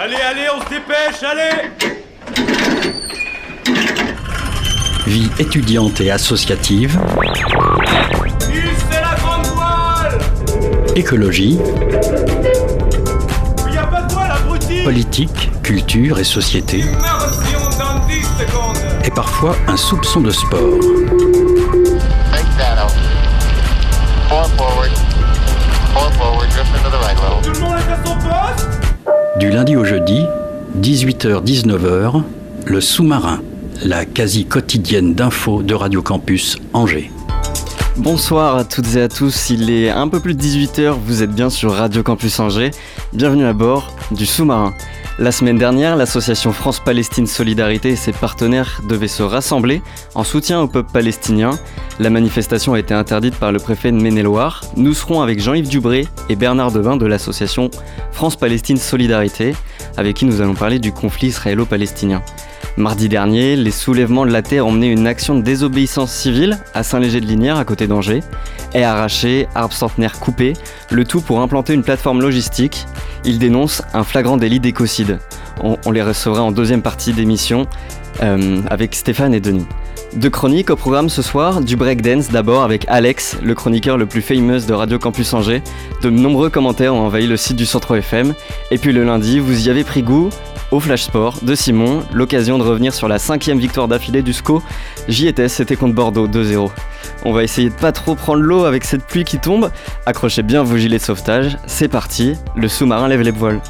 Allez, allez, on se dépêche, allez Vie étudiante et associative. c'est la grande voile Écologie. Il a pas de voile, abruti Politique, culture et société. Immersion dans 10 secondes Et parfois un soupçon de sport. Du lundi au jeudi, 18h-19h, le sous-marin, la quasi quotidienne d'infos de Radio Campus Angers. Bonsoir à toutes et à tous, il est un peu plus de 18h, vous êtes bien sur Radio Campus Angers. Bienvenue à bord du sous-marin. La semaine dernière, l'association France-Palestine Solidarité et ses partenaires devaient se rassembler en soutien au peuple palestinien. La manifestation a été interdite par le préfet de Maine-et-Loire. Nous serons avec Jean-Yves Dubré et Bernard Devin de l'association France-Palestine Solidarité, avec qui nous allons parler du conflit israélo-palestinien. Mardi dernier, les soulèvements de la terre ont mené une action de désobéissance civile à Saint-Léger-de-Linière, à côté d'Angers. Haies arrachées, arbres centenaires coupés, le tout pour implanter une plateforme logistique. Ils dénoncent un flagrant délit d'écocide. On, les recevra en deuxième partie d'émission euh, avec Stéphane et Denis. Deux chroniques au programme ce soir, du breakdance d'abord avec Alex, le chroniqueur le plus famous de Radio Campus Angers. De nombreux commentaires ont envahi le site du Centre FM. Et puis le lundi, vous y avez pris goût au Flash Sport de Simon, l'occasion de revenir sur la cinquième victoire d'affilée du SCO. J'y étais, c'était contre Bordeaux 2-0. On va essayer de pas trop prendre l'eau avec cette pluie qui tombe. Accrochez bien vos gilets de sauvetage, c'est parti, le sous-marin lève les voiles.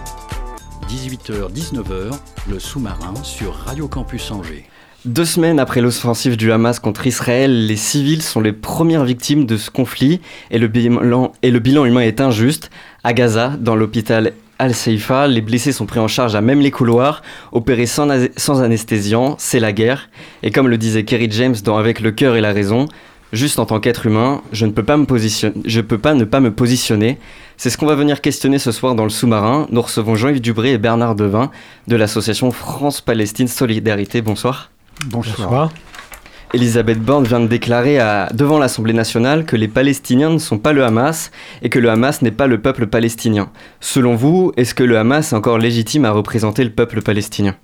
18h-19h, le sous-marin sur Radio Campus Angers. Deux semaines après l'offensive du Hamas contre Israël, les civils sont les premières victimes de ce conflit et le bilan, et le bilan humain est injuste. À Gaza, dans l'hôpital Al-Seifa, les blessés sont pris en charge à même les couloirs, opérés sans, sans anesthésiant, c'est la guerre. Et comme le disait Kerry James dans Avec le cœur et la raison, juste en tant qu'être humain, je ne peux pas me positionner, je peux pas ne pas me positionner. C'est ce qu'on va venir questionner ce soir dans le sous-marin. Nous recevons Jean-Yves Dubré et Bernard Devin de l'association France-Palestine Solidarité. Bonsoir. Bonsoir. Elisabeth Borne vient de déclarer devant l'Assemblée nationale que les Palestiniens ne sont pas le Hamas et que le Hamas n'est pas le peuple palestinien. Selon vous, est-ce que le Hamas est encore légitime à représenter le peuple palestinien?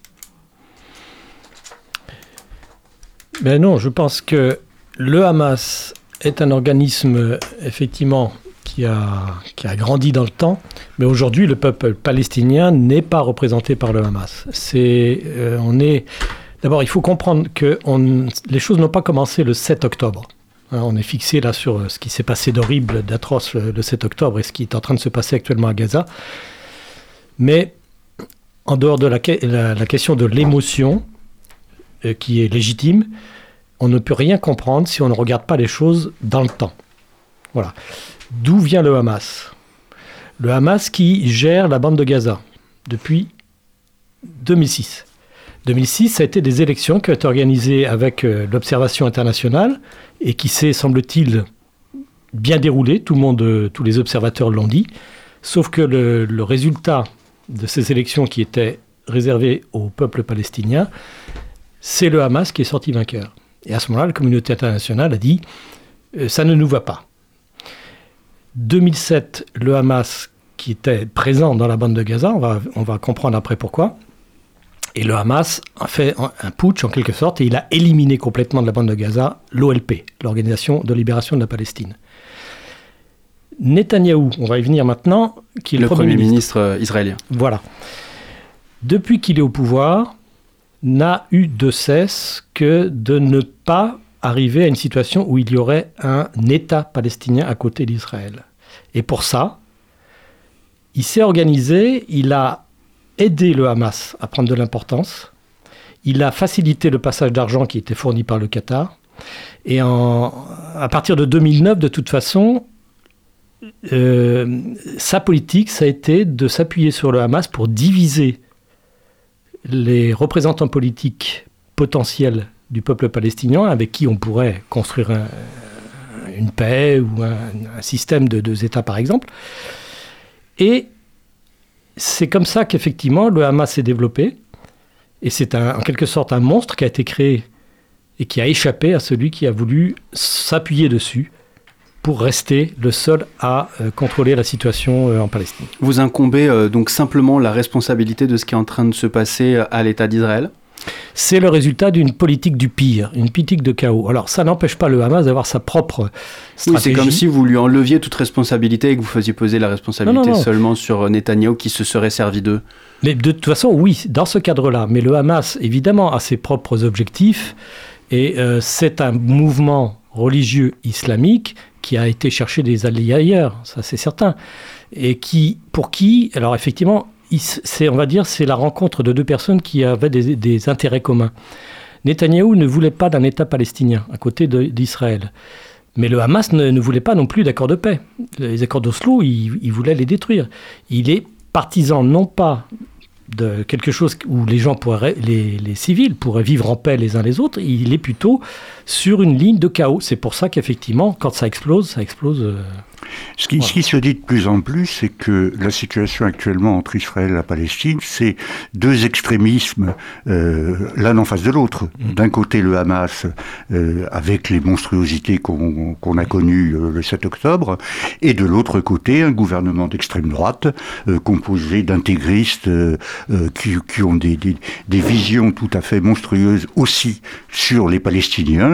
Ben non, je pense que le Hamas est un organisme effectivement qui a, grandi dans le temps, mais aujourd'hui le peuple palestinien n'est pas représenté par le Hamas. Euh, on est D'abord, il faut comprendre que les choses n'ont pas commencé le 7 octobre. Hein, on est fixé là sur ce qui s'est passé d'horrible, d'atroce le, le 7 octobre et ce qui est en train de se passer actuellement à Gaza. Mais en dehors de la question de l'émotion, euh, qui est légitime, on ne peut rien comprendre si on ne regarde pas les choses dans le temps. Voilà. D'où vient le Hamas? Le Hamas qui gère la bande de Gaza depuis 2006. 2006, ça a été des élections qui ont été organisées avec euh, l'observation internationale et qui s'est, semble-t-il, bien monde, euh, tous les observateurs l'ont dit. Sauf que le, le, résultat de ces élections qui étaient réservées au peuple palestinien, c'est le Hamas qui est sorti vainqueur. Et à ce moment-là, la communauté internationale a dit euh, ça ne nous va pas. 2007, le Hamas qui était présent dans la bande de Gaza, on va, on va comprendre après pourquoi, et le Hamas a fait un putsch en quelque sorte et il a éliminé complètement de la bande de Gaza l'OLP, l'Organisation de libération de la Palestine. Netanyahou, on va y venir maintenant, qui est le, le Premier, Premier ministre, ministre israélien. Voilà. Depuis qu'il est au pouvoir, n'a eu de cesse que de ne pas arriver à une situation où il y aurait un État palestinien à côté d'Israël. Et pour ça, il s'est organisé, il a aidé le Hamas à prendre de l'importance. Il a facilité le passage d'argent qui était fourni par le Qatar. Et à partir de 2009, de toute façon, euh, sa politique, ça a été de s'appuyer sur le Hamas pour diviser les représentants politiques potentiels du peuple palestinien avec qui on pourrait construire un, une paix ou un, un système de deux États, par exemple. Et c'est comme ça qu'effectivement le Hamas s'est développé. Et c'est en quelque sorte un monstre qui a été créé et qui a échappé à celui qui a voulu s'appuyer dessus pour rester le seul à euh, contrôler la situation euh, en Palestine. Vous incombez euh, donc simplement la responsabilité de ce qui est en train de se passer à l'État d'Israël? C'est le résultat d'une politique du pire, une politique de chaos. Alors ça n'empêche pas le Hamas d'avoir sa propre stratégie. Oui, c'est comme si vous lui enleviez toute responsabilité et que vous faisiez peser la responsabilité Non, non, non. seulement sur Netanyahou qui se serait servi d'eux. Mais de toute façon, oui, dans ce cadre-là. Mais le Hamas, évidemment, a ses propres objectifs. Et euh, c'est un mouvement religieux islamique qui a été chercher des alliés ailleurs, ça c'est certain. Et qui, pour qui, alors effectivement, c'est, on va dire, c'est la rencontre de deux personnes qui avaient des, intérêts communs. Netanyahou ne voulait pas d'un État palestinien à côté d'Israël. Mais le Hamas ne, voulait pas non plus d'accords de paix. Les accords d'Oslo, il, voulait les détruire. Il est partisan non pas de quelque chose où les gens pourraient, les civils pourraient vivre en paix les uns les autres, il est plutôt sur une ligne de chaos. C'est pour ça qu'effectivement, quand ça explose, ça explose. euh, Ce qui, ce qui se dit de plus en plus, c'est que la situation actuellement entre Israël et la Palestine, c'est deux extrémismes, euh, l'un en face de l'autre. D'un côté, le Hamas, euh, avec les monstruosités qu'on a connues euh, le 7 octobre, et de l'autre côté, un gouvernement d'extrême droite, composé d'intégristes qui, qui ont des, des, des visions tout à fait monstrueuses aussi sur les Palestiniens,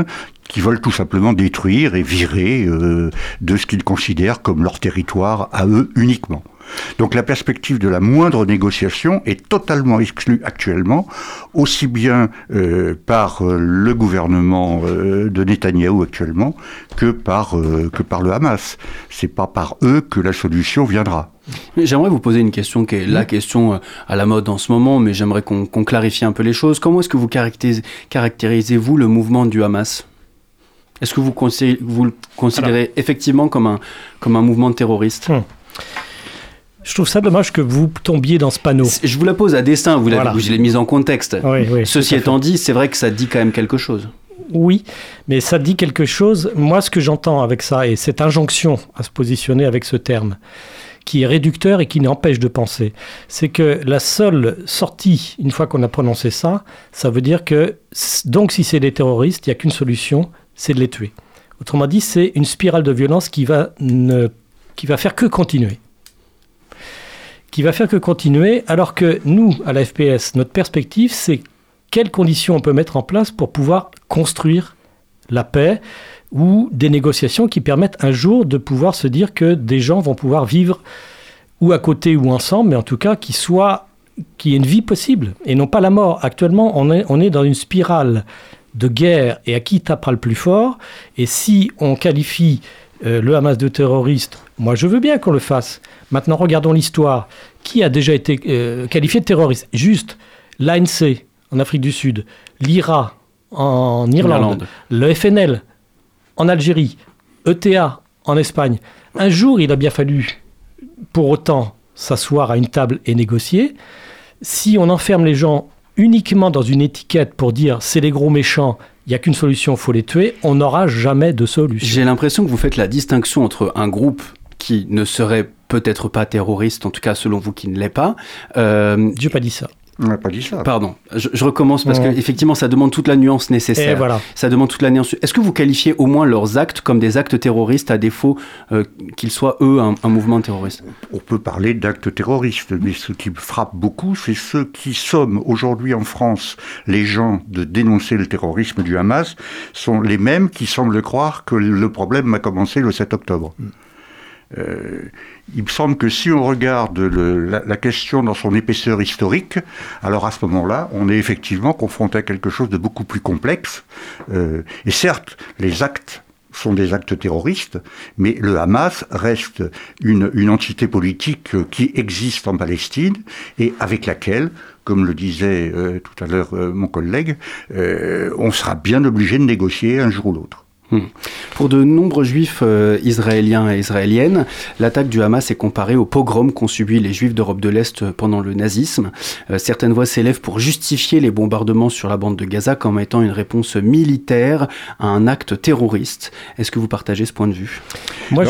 qui veulent tout simplement détruire et virer euh, de ce qu'ils considèrent comme leur territoire à eux uniquement. Donc la perspective de la moindre négociation est totalement exclue actuellement, aussi bien euh, par euh, le gouvernement de Netanyahou actuellement que par, que par le Hamas. C'est pas par eux que la solution viendra. J'aimerais vous poser une question qui est la question euh, à la mode en ce moment, mais j'aimerais qu'on clarifie un peu les choses. Comment est-ce que vous caractérisez- caractérisez-vous le mouvement du Hamas? Est-ce que vous, le considérez effectivement comme un, comme un mouvement terroriste? Je trouve ça dommage que vous tombiez dans ce panneau. Je vous la pose à dessein, vous l'avez Voilà. vous l'avez mise en contexte. Oui, oui, Ceci étant dit, c'est vrai que ça dit quand même quelque chose. Oui, mais ça dit quelque chose. Moi, ce que j'entends avec ça, et cette injonction à se positionner avec ce terme, qui est réducteur et qui n'empêche de penser, c'est que la seule sortie, une fois qu'on a prononcé ça, ça veut dire que, donc si c'est des terroristes, il n'y a qu'une solution, c'est de les tuer. Autrement dit, c'est une spirale de violence qui va, ne, qui va faire que continuer. Qui va faire que continuer, alors que nous, à la FPS, notre perspective, c'est quelles conditions on peut mettre en place pour pouvoir construire la paix ou des négociations qui permettent un jour de pouvoir se dire que des gens vont pouvoir vivre ou à côté ou ensemble, mais en tout cas qui soit qui ait une vie possible et non pas la mort. Actuellement, on est, on est dans une spirale de guerre et à qui tapera le plus fort. Et si on qualifie euh, le Hamas de terroriste, moi je veux bien qu'on le fasse. Maintenant, regardons l'histoire. Qui a déjà été euh, qualifié de terroriste? Juste l'ANC en Afrique du Sud, l'IRA en Irlande, Irlande. le FNL en Algérie, ETA en Espagne. Un jour, il a bien fallu, pour autant, s'asseoir à une table et négocier. Si on enferme les gens uniquement dans une étiquette pour dire c'est les gros méchants, il n'y a qu'une solution, faut les tuer, on n'aura jamais de solution. J'ai l'impression que vous faites la distinction entre un groupe qui ne serait peut-être pas terroriste, en tout cas selon vous qui ne l'est pas. Euh, Dieu pas dit ça. On n'a pas dit ça. pardon, je, je recommence parce Ouais. que effectivement ça demande toute la nuance Et nécessaire. voilà. Ça demande toute la nuance. Est-ce que vous qualifiez au moins leurs actes comme des actes terroristes à défaut euh, qu'ils soient eux un, un mouvement terroriste? On peut parler d'actes terroristes, mais ce qui me frappe beaucoup, c'est ceux qui sommes aujourd'hui en France les gens de dénoncer le terrorisme du Hamas sont les mêmes qui semblent croire que le problème a commencé le 7 octobre. Euh, il me semble que si on regarde le- la, la question dans son épaisseur historique, alors à ce moment-là, on est effectivement confronté à quelque chose de beaucoup plus complexe. Euh, et certes, les actes sont des actes terroristes, mais le Hamas reste une, une entité politique qui existe en Palestine et avec laquelle, comme le disait euh, tout à l'heure euh, mon collègue, euh, on sera bien obligé de négocier un jour ou l'autre. Pour de nombreux juifs euh, israéliens et israéliennes, l'attaque du Hamas est comparée au pogrom qu'ont subi les juifs d'Europe de l'Est pendant le nazisme. Euh, certaines voix s'élèvent pour justifier les bombardements sur la bande de Gaza comme étant une réponse militaire à un acte terroriste. Est-ce que vous partagez ce point de vue? Moi,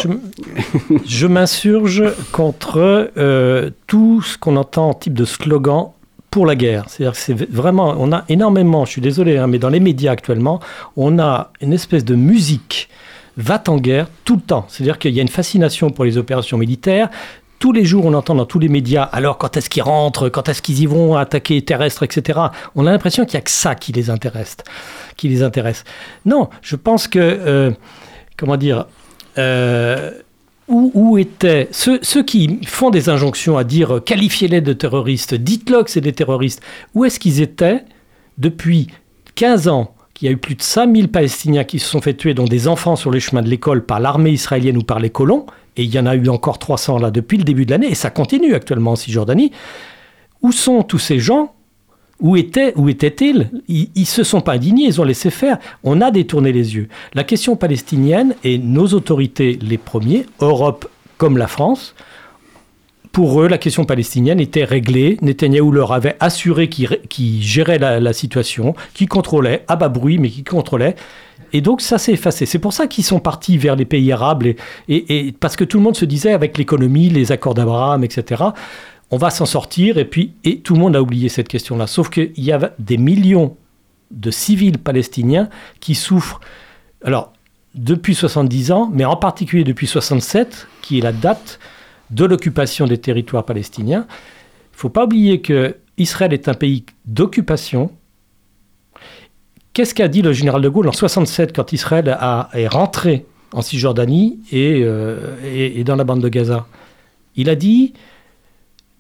je m'insurge contre euh, tout ce qu'on entend en type de slogan pour la guerre. C'est-à-dire que c'est vraiment, on a énormément, je suis désolé, hein, mais dans les médias actuellement, on a une espèce de musique va en guerre tout le temps. C'est-à-dire qu'il y a une fascination pour les opérations militaires. Tous les jours, on entend dans tous les médias, alors quand est-ce qu'ils rentrent, quand est-ce qu'ils y vont attaquer terrestres, etc. On a l'impression qu'il n'y a que ça qui les intéresse. Qui les intéresse. Non, je pense que, euh, comment dire, euh, où, étaient ceux, ceux, qui font des injonctions à dire euh, qualifiez-les de terroristes, dites-le que c'est des terroristes, où est-ce qu'ils étaient depuis 15 ans qu'il y a eu plus de 5000 Palestiniens qui se sont fait tuer, dont des enfants sur les chemins de l'école par l'armée israélienne ou par les colons, et il y en a eu encore 300 là depuis le début de l'année, et ça continue actuellement en Cisjordanie. Où sont tous ces gens où étaient, où étaient-ils Ils ne se sont pas indignés, ils ont laissé faire. On a détourné les yeux. La question palestinienne, et nos autorités les premiers, Europe comme la France, pour eux, la question palestinienne était réglée. Netanyahou leur avait assuré qu'il gérait la, situation, qu'il contrôlait, à bas bruit, mais qu'il contrôlait. Et donc ça s'est effacé. C'est pour ça qu'ils sont partis vers les pays arabes, et parce que tout le monde se disait avec l'économie, les accords d'Abraham, etc., on va s'en sortir, et puis et tout le monde a oublié cette question-là. Sauf qu'il y a des millions de civils palestiniens qui souffrent. Alors, depuis 70 ans, mais en particulier depuis 67, qui est la date de l'occupation des territoires palestiniens. Il ne faut pas oublier que Israël est un pays d'occupation. Qu'est-ce qu'a dit le général de Gaulle en 67 quand Israël a, est rentré en Cisjordanie et, euh, dans la bande de Gaza? Il a dit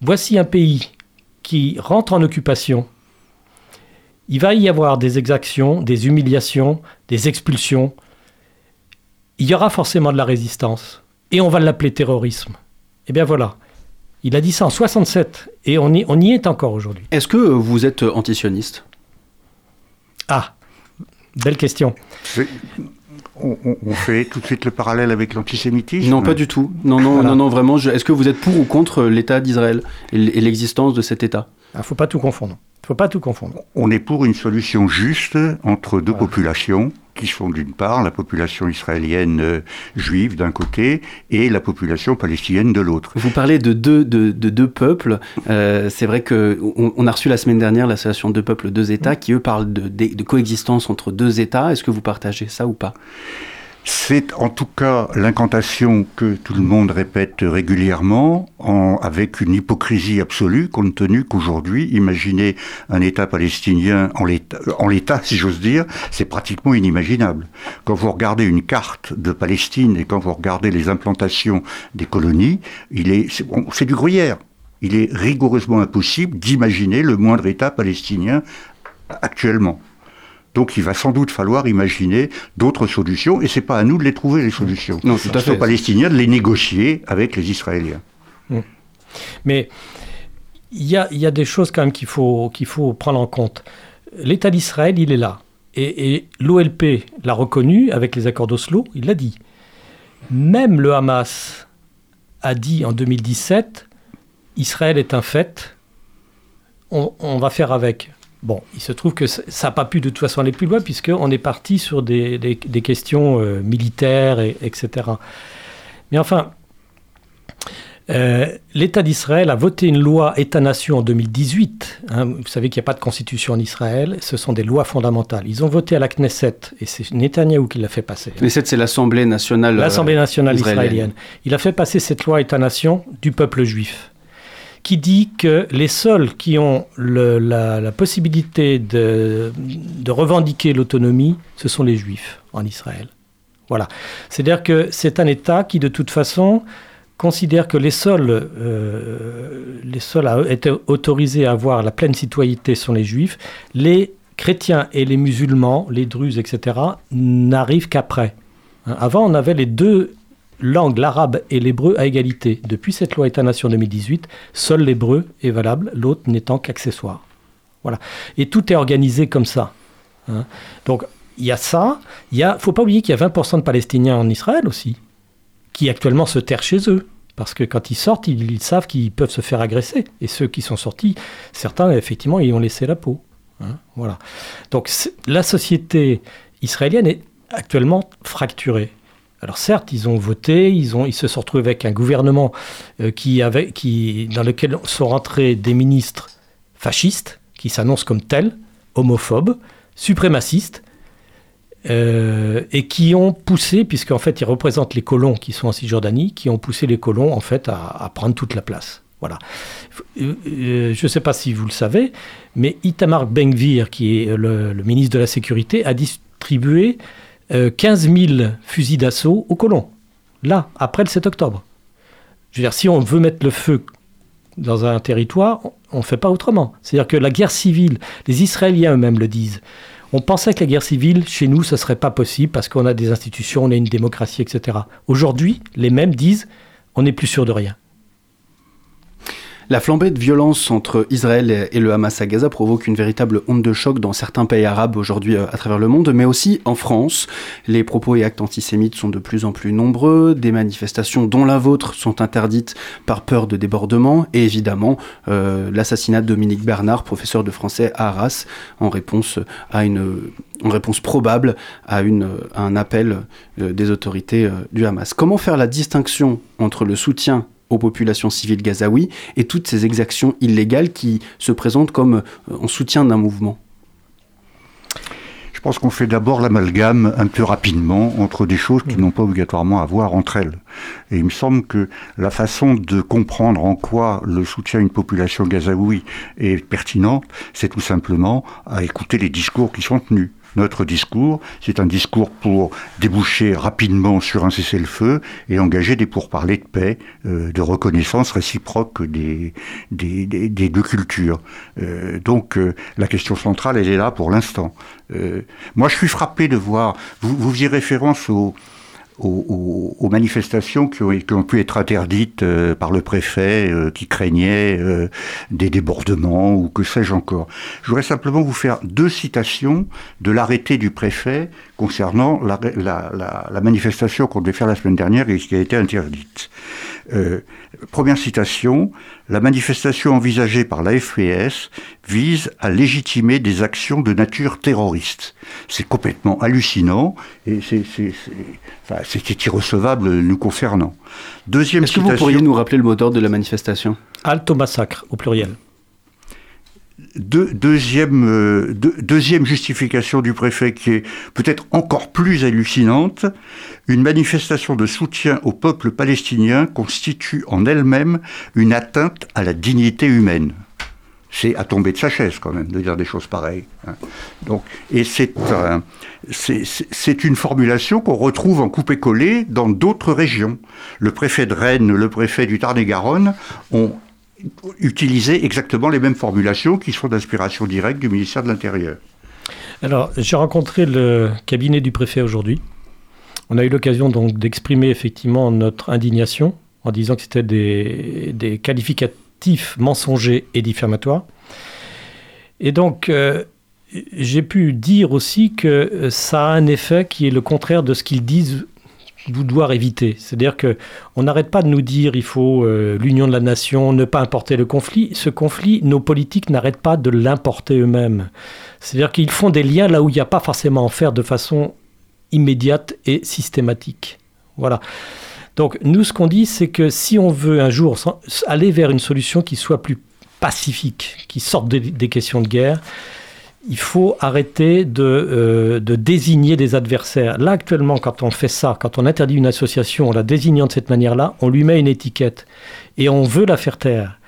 voici un pays qui rentre en occupation. Il va y avoir des exactions, des humiliations, des expulsions. Il y aura forcément de la résistance. Et on va l'appeler terrorisme. Eh bien voilà. Il a dit ça en 67 et on y, on y est encore aujourd'hui. Est-ce que vous êtes antisioniste? Ah, belle question. On, on, on, fait tout de suite le parallèle avec l'antisémitisme Non, pas du tout. Non, non, voilà. non, non, vraiment. Est-ce que vous êtes pour ou contre l'État d'Israël et l'existence de cet État? Il ne faut pas tout confondre. Il faut pas tout confondre. On est pour une solution juste entre deux voilà. populations qui sont d'une part la population israélienne euh, juive d'un côté et la population palestinienne de l'autre. Vous parlez de deux, de, de deux peuples. Euh, c'est vrai qu'on on a reçu la semaine dernière l'association Deux peuples, deux États qui, eux, parlent de coexistence entre deux États. Est-ce que vous partagez ça ou pas? C'est en tout cas l'incantation que tout le monde répète régulièrement, en, avec une hypocrisie absolue, compte tenu qu'aujourd'hui, imaginez un État palestinien en l'état, si j'ose dire, c'est pratiquement inimaginable. Quand vous regardez une carte de Palestine et quand vous regardez les implantations des colonies, il est, c'est du gruyère. Il est rigoureusement impossible d'imaginer le moindre État palestinien actuellement. Donc il va sans doute falloir imaginer d'autres solutions, et c'est pas à nous de les trouver les solutions. Non, fait. aux Palestiniens de les négocier avec les Israéliens. Mmh. Mais il y a, y a, des choses quand même qu'il faut, qu'il faut prendre en compte. L'État d'Israël, il est là. Et, et l'OLP l'a reconnu avec les accords d'Oslo, il l'a dit. Même le Hamas a dit en 2017, Israël est un fait, on, on va faire avec. Bon, il se trouve que ça n'a pas pu de toute façon aller plus loin, puisqu'on est parti sur des, des, des questions euh, militaires, et, etc. Mais enfin, euh, l'État d'Israël a voté une loi État-nation en 2018. Hein, vous savez qu'il n'y a pas de constitution en Israël, ce sont des lois fondamentales. Ils ont voté à la Knesset, et c'est Netanyahou qui l'a fait passer. Knesset, c'est l'Assemblée nationale, L'Assemblée nationale euh, israélienne. israélienne. Il a fait passer cette loi État-nation du peuple juif qui dit que les seuls qui ont la, possibilité de, revendiquer l'autonomie, ce sont les juifs en Israël. Voilà. C'est-à-dire que c'est un État qui, de toute façon, considère que les seuls, euh, les seuls à autorisés à avoir la pleine citoyenneté sont les juifs. Les chrétiens et les musulmans, les druzes, etc., n'arrivent qu'après. Avant, on avait les deux langue, l'arabe et l'hébreu à égalité. Depuis cette loi État-nation 2018, seul l'hébreu est valable, l'autre n'étant qu'accessoire. Voilà. Et tout est organisé comme ça. Hein. Donc, il y a ça. Il ne faut pas oublier qu'il y a 20% de Palestiniens en Israël aussi, qui actuellement se terrent chez eux. Parce que quand ils sortent, ils, savent qu'ils peuvent se faire agresser. Et ceux qui sont sortis, certains, effectivement, ils ont laissé la peau. Hein. Voilà. Donc, la société israélienne est actuellement fracturée. Alors certes, ils ont voté, ils, se sont retrouvés avec un gouvernement euh, qui avait, dans lequel sont rentrés des ministres fascistes, qui s'annoncent comme tels, homophobes, suprémacistes. euh, et qui ont poussé, puisqu'en fait ils représentent les colons qui sont en Cisjordanie, qui ont poussé les colons en fait à, prendre toute la place. Voilà. Euh, je ne sais pas si vous le savez, mais Itamar Ben-Gvir, qui est le, ministre de la Sécurité, a distribué 15 000 fusils d'assaut aux colons. Là, après le 7 octobre. Je veux dire, si on veut mettre le feu dans un territoire, on ne fait pas autrement. C'est-à-dire que la guerre civile, les Israéliens eux-mêmes le disent, on pensait que la guerre civile, chez nous, ce serait pas possible parce qu'on a des institutions, on a une démocratie, etc. Aujourd'hui, les mêmes disent, on n'est plus sûr de rien. La flambée de violence entre Israël et le Hamas à Gaza provoque une véritable onde de choc dans certains pays arabes aujourd'hui euh, à travers le monde, mais aussi en France. Les propos et actes antisémites sont de plus en plus nombreux, des manifestations dont la vôtre sont interdites par peur de débordement, et évidemment euh, l'assassinat de Dominique Bernard, professeur de français à Arras, en réponse à une réponse probable à un appel euh, des autorités du Hamas. Comment faire la distinction entre le soutien aux populations civiles gazaouis et toutes ces exactions illégales qui se présentent comme euh, en soutien d'un mouvement. Je pense qu'on fait d'abord l'amalgame un peu rapidement entre des choses qui n'ont pas obligatoirement à voir entre elles. Et il me semble que la façon de comprendre en quoi le soutien à une population gazaoui est pertinent, c'est tout simplement à écouter les discours qui sont tenus notre discours. C'est un discours pour déboucher rapidement sur un cessez-le-feu et engager des pourparlers de paix, euh, de reconnaissance réciproque des, des, deux cultures. Euh, donc euh, la question centrale, elle est là pour l'instant. moi, je suis frappé de voir, vous, vous faisiez référence au, aux, manifestations qui ont, pu être interdites euh, par le préfet euh, qui craignait euh, des débordements ou que sais-je encore. Je voudrais simplement vous faire deux citations de l'arrêté du préfet concernant la, la manifestation qu'on devait faire la semaine dernière et qui a été interdite. Première citation, la manifestation envisagée par la FPS vise à légitimer des actions de nature terroriste. C'est complètement hallucinant et c'est irrecevable nous concernant. Deuxième Est-ce que vous pourriez nous rappeler le mot d'ordre de la manifestation? Alto massacre au pluriel deuxième, euh, deuxième justification du préfet qui est peut-être encore plus hallucinante, une manifestation de soutien au peuple palestinien constitue en elle-même une atteinte à la dignité humaine. C'est à tomber de sa chaise quand même de dire des choses pareilles. Hein. Donc, et c'est c'est une formulation qu'on retrouve en coupé-collé dans d'autres régions. Le préfet de Rennes, le préfet du Tarn-et-Garonne ont utiliser exactement les mêmes formulations qui sont d'inspiration directe du ministère de l'Intérieur. Alors, j'ai rencontré le cabinet du préfet aujourd'hui. On a eu l'occasion donc d'exprimer effectivement notre indignation en disant que c'était des, qualificatifs mensongers et diffamatoires. Et donc, euh, j'ai pu dire aussi que ça a un effet qui est le contraire de ce qu'ils disent vouloir éviter. C'est-à-dire que on n'arrête pas de nous dire il faut euh, l'union de la nation, ne pas importer le conflit. Ce conflit, nos politiques n'arrêtent pas de l'importer eux-mêmes. C'est-à-dire qu'ils font des liens là où il n'y a pas forcément à en faire de façon immédiate et systématique. Voilà. Donc nous, ce qu'on dit, c'est que si on veut un jour aller vers une solution qui soit plus pacifique, qui sorte des questions de guerre, il faut arrêter euh, de, désigner des adversaires. Là, actuellement, quand on fait ça, quand on interdit une association en la désignant de cette manière-là, on lui met une étiquette et on veut la faire taire.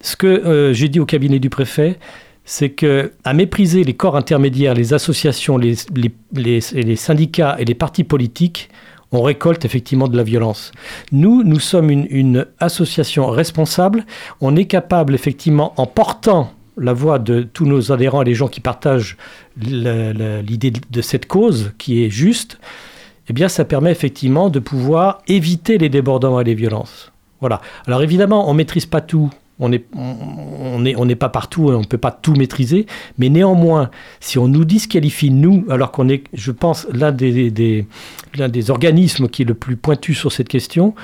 Ce que euh, j'ai dit au cabinet du préfet, c'est que à mépriser les corps intermédiaires, les associations, les, syndicats et les partis politiques, on récolte effectivement de la violence. Nous, nous sommes une, une association responsable. On est capable effectivement, en portant la voix de tous nos adhérents et les gens qui partagent l'idée de cette cause qui est juste, eh bien, ça permet effectivement de pouvoir éviter les débordements et les violences. Voilà. Alors évidemment, on ne maîtrise pas tout. On n'est pas partout et on ne peut pas tout maîtriser. Mais néanmoins, si on nous disqualifie, nous, alors qu'on est, je pense, l'un des organismes qui est le plus pointu sur cette question,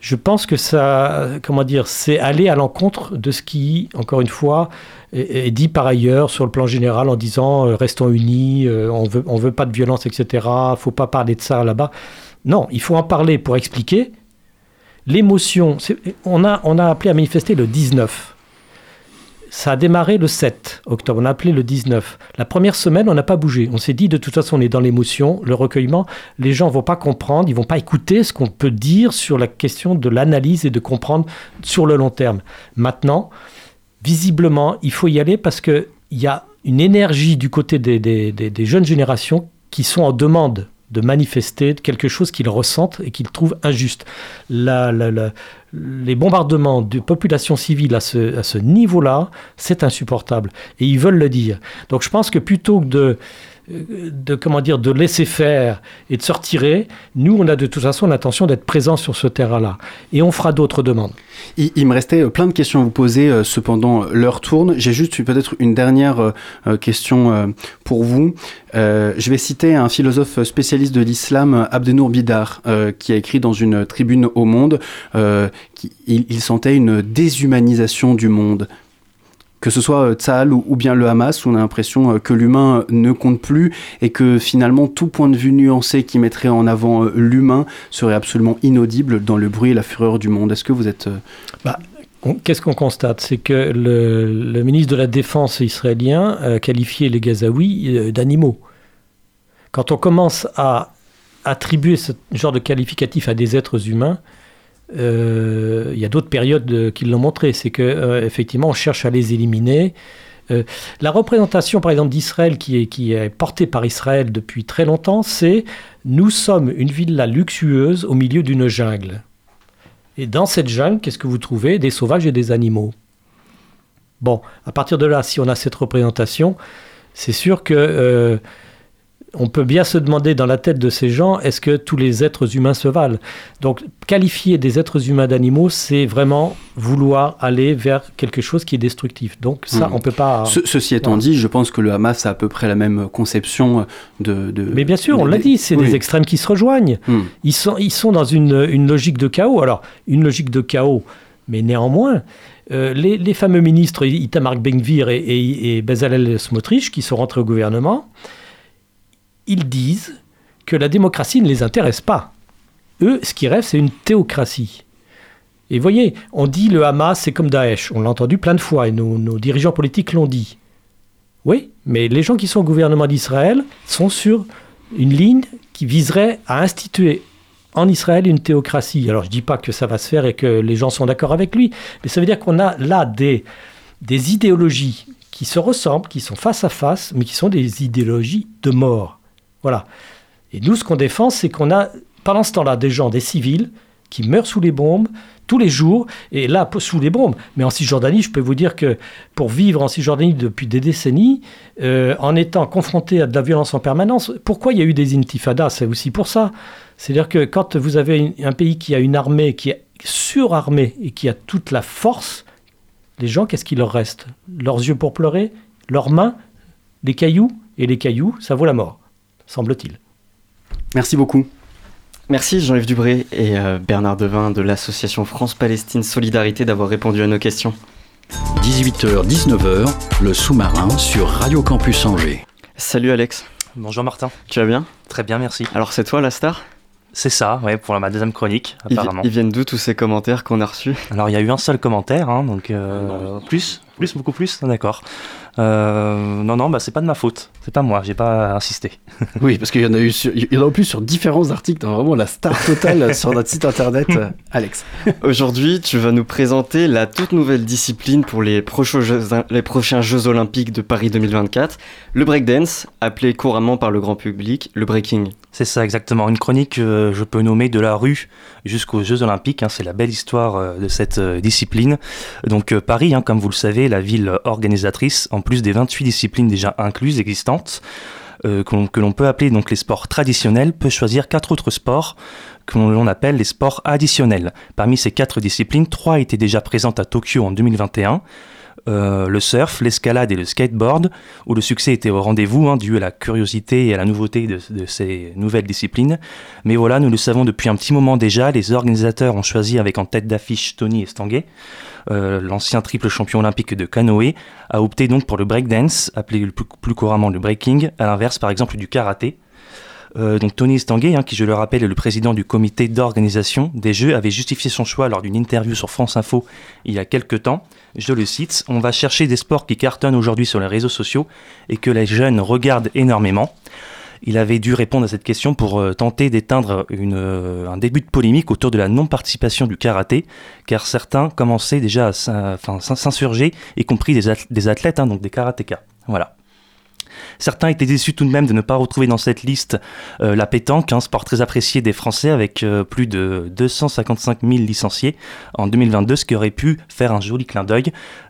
je pense que ça, comment dire, c'est aller à l'encontre de ce qui, encore une fois, est, dit par ailleurs sur le plan général en disant euh, restons unis, euh, on veut, on veut pas de violence, etc. Faut pas parler de ça là-bas. Non, il faut en parler pour expliquer. L'émotion, on a, on a appelé à manifester le 19. Ça a démarré le 7 octobre, on a appelé le 19. La première semaine, on n'a pas bougé. On s'est dit, de toute façon, on est dans l'émotion, le recueillement. Les gens ne vont pas comprendre, ils vont pas écouter ce qu'on peut dire sur la question de l'analyse et de comprendre sur le long terme. Maintenant, visiblement, il faut y aller parce qu'il y a une énergie du côté des, jeunes générations qui sont en demande de manifester quelque chose qu'ils ressentent et qu'ils trouvent injuste. Les bombardements de populations civiles à ce, à ce niveau-là, c'est insupportable. Et ils veulent le dire. Donc je pense que plutôt que de de comment dire de laisser faire et de se retirer, nous on a de toute façon l'intention d'être présents sur ce terrain-là et on fera d'autres demandes. Il, me restait plein de questions à vous poser, euh, cependant l'heure tourne. J'ai juste peut-être une dernière euh, question euh, pour vous. je vais citer un philosophe spécialiste de l'islam, Abdenour Bidar, qui a écrit dans une tribune au Monde qu'il il sentait une déshumanisation du monde que ce soit Tsahal ou, bien le Hamas, on a l'impression que l'humain ne compte plus et que finalement tout point de vue nuancé qui mettrait en avant l'humain serait absolument inaudible dans le bruit et la fureur du monde. Est-ce que vous êtes... Bah, Qu'est-ce qu'on constate? C'est que le, le, ministre de la Défense israélien a qualifié les Gazaouis d'animaux. Quand on commence à attribuer ce genre de qualificatif à des êtres humains, euh, il y a d'autres périodes qui l'ont montré, c'est que euh, effectivement on cherche à les éliminer. Euh, la représentation, par exemple, d'Israël qui est, portée par Israël depuis très longtemps, c'est nous sommes une villa luxueuse au milieu d'une jungle. Et dans cette jungle, qu'est-ce que vous trouvez? Des sauvages et des animaux. Bon, à partir de là, si on a cette représentation, c'est sûr que euh, on peut bien se demander dans la tête de ces gens, est-ce que tous les êtres humains se valent? Donc, qualifier des êtres humains d'animaux, c'est vraiment vouloir aller vers quelque chose qui est destructif. Donc, ça, mmh. on peut pas. Ce, ceci étant dit, je pense que le Hamas a à peu près la même conception de. de Mais bien sûr, on l'a dit, c'est oui. des extrêmes qui se rejoignent. Mmh. Ils, sont, ils sont dans une, une logique de chaos. Alors, une logique de chaos, mais néanmoins. Euh, les, les, fameux ministres Itamar Ben-Gvir et, et, et Bezalel Smotrich qui sont rentrés au gouvernement, ils disent que la démocratie ne les intéresse pas. Eux, ce qu'ils rêvent, c'est une théocratie. Et voyez, on dit le Hamas, c'est comme Daesh. On l'a entendu plein de fois et nos, dirigeants politiques l'ont dit. Oui, mais les gens qui sont au gouvernement d'Israël sont sur une ligne qui viserait à instituer en Israël une théocratie. Alors je ne dis pas que ça va se faire et que les gens sont d'accord avec lui, mais ça veut dire qu'on a là des idéologies qui se ressemblent, qui sont face à face, mais qui sont des idéologies de mort. Voilà. Et nous, ce qu'on défend, c'est qu'on a, pendant ce temps-là, des gens, des civils, qui meurent sous les bombes tous les jours, et là, sous les bombes. Mais en Cisjordanie, je peux vous dire que pour vivre en Cisjordanie depuis des décennies, euh, en étant confronté à de la violence en permanence, pourquoi il y a eu des intifadas? C'est aussi pour ça. C'est-à-dire que quand vous avez un pays qui a une armée qui est surarmée et qui a toute la force, les gens, qu'est-ce qu'il leur reste? Leurs yeux pour pleurer Leurs mains Des cailloux Et les cailloux, ça vaut la mort semble-t-il. Merci beaucoup. Merci Jean-Yves Dubré et euh, Bernard Devin de l'association France-Palestine Solidarité d'avoir répondu à nos questions. 18h-19h, le sous-marin sur Radio Campus Angers. Salut Alex. Bonjour Martin. Tu vas bien? Très bien, merci. Alors c'est toi la star? C'est ça, ouais, pour ma deuxième chronique, apparemment. Ils, ils viennent d'où tous ces commentaires qu'on a reçus? Alors, il y a eu un seul commentaire, hein, donc euh, plus, plus, beaucoup plus, d'accord. Euh, non, non, bah, c'est pas de ma faute. C'est pas moi, j'ai pas insisté. oui, parce qu'il y en a eu, sur, il y en a en plus sur différents articles, dans vraiment la star totale sur notre site internet, euh, Alex. Aujourd'hui, tu vas nous présenter la toute nouvelle discipline pour les prochains Jeux, les prochains Jeux Olympiques de Paris 2024, le breakdance, appelé couramment par le grand public le breaking. C'est ça, exactement. Une chronique que euh, je peux nommer de la rue jusqu'aux Jeux Olympiques. Hein, c'est la belle histoire euh, de cette discipline. Donc Paris, hein, comme vous le savez, la ville organisatrice, en plus des 28 disciplines déjà incluses existantes, euh, que l'on peut appeler donc les sports traditionnels, peut choisir quatre autres sports que l'on appelle les sports additionnels. Parmi ces quatre disciplines, trois étaient déjà présentes à Tokyo en 2021. Euh, le surf, l'escalade et le skateboard, où le succès était au rendez-vous, hein, dû à la curiosité et à la nouveauté de, ces nouvelles disciplines. Mais voilà, nous le savons depuis un petit moment déjà, les organisateurs ont choisi avec en tête d'affiche Tony Estanguet, euh, l'ancien triple champion olympique de canoë, a opté donc pour le breakdance, appelé plus couramment le breaking, à l'inverse par exemple du karaté. Euh, donc Tony Estanguet, hein, qui je le rappelle est le président du comité d'organisation des Jeux, avait justifié son choix lors d'une interview sur France Info il y a quelques temps. Je le cite, on va chercher des sports qui cartonnent aujourd'hui sur les réseaux sociaux et que les jeunes regardent énormément. Il avait dû répondre à cette question pour euh, tenter d'éteindre euh, un début de polémique autour de la non-participation du karaté, car certains commençaient déjà à s'insurger, y compris des, athlètes, hein, donc des karatékas. Voilà. Certains étaient déçus tout de même de ne pas retrouver dans cette liste euh, la pétanque, un sport très apprécié des Français avec euh, plus de 255 000 licenciés en 2022, ce qui aurait pu faire un joli clin d'œil.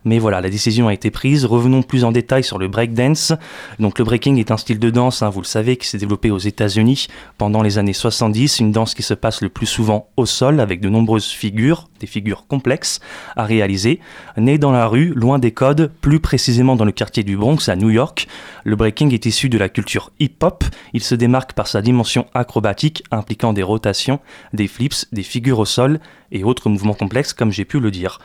Mais voilà, la décision a été prise. Revenons plus en détail sur le breakdance. Donc le breaking est un style de danse, hein, vous le savez, qui s'est développé aux États-Unis pendant les années 70, une danse qui se passe le plus souvent au sol avec de nombreuses figures, des figures complexes à réaliser. Né dans la rue, loin des codes, plus précisément dans le quartier du Bronx à New York, le breaking est issu de la culture hip-hop. Il se démarque par sa dimension acrobatique impliquant des rotations, des flips, des figures au sol et autres mouvements complexes comme j'ai pu le dire.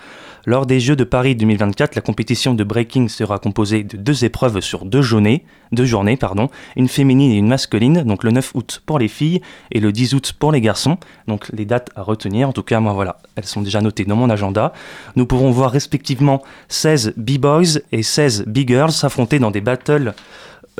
Lors des Jeux de Paris 2024, la compétition de breaking sera composée de deux épreuves sur deux journées, deux journées pardon, une féminine et une masculine, donc le 9 août pour les filles et le 10 août pour les garçons. Donc les dates à retenir, en tout cas moi voilà, elles sont déjà notées dans mon agenda. Nous pourrons voir respectivement 16 B-boys et 16 B-girls s'affronter dans des battles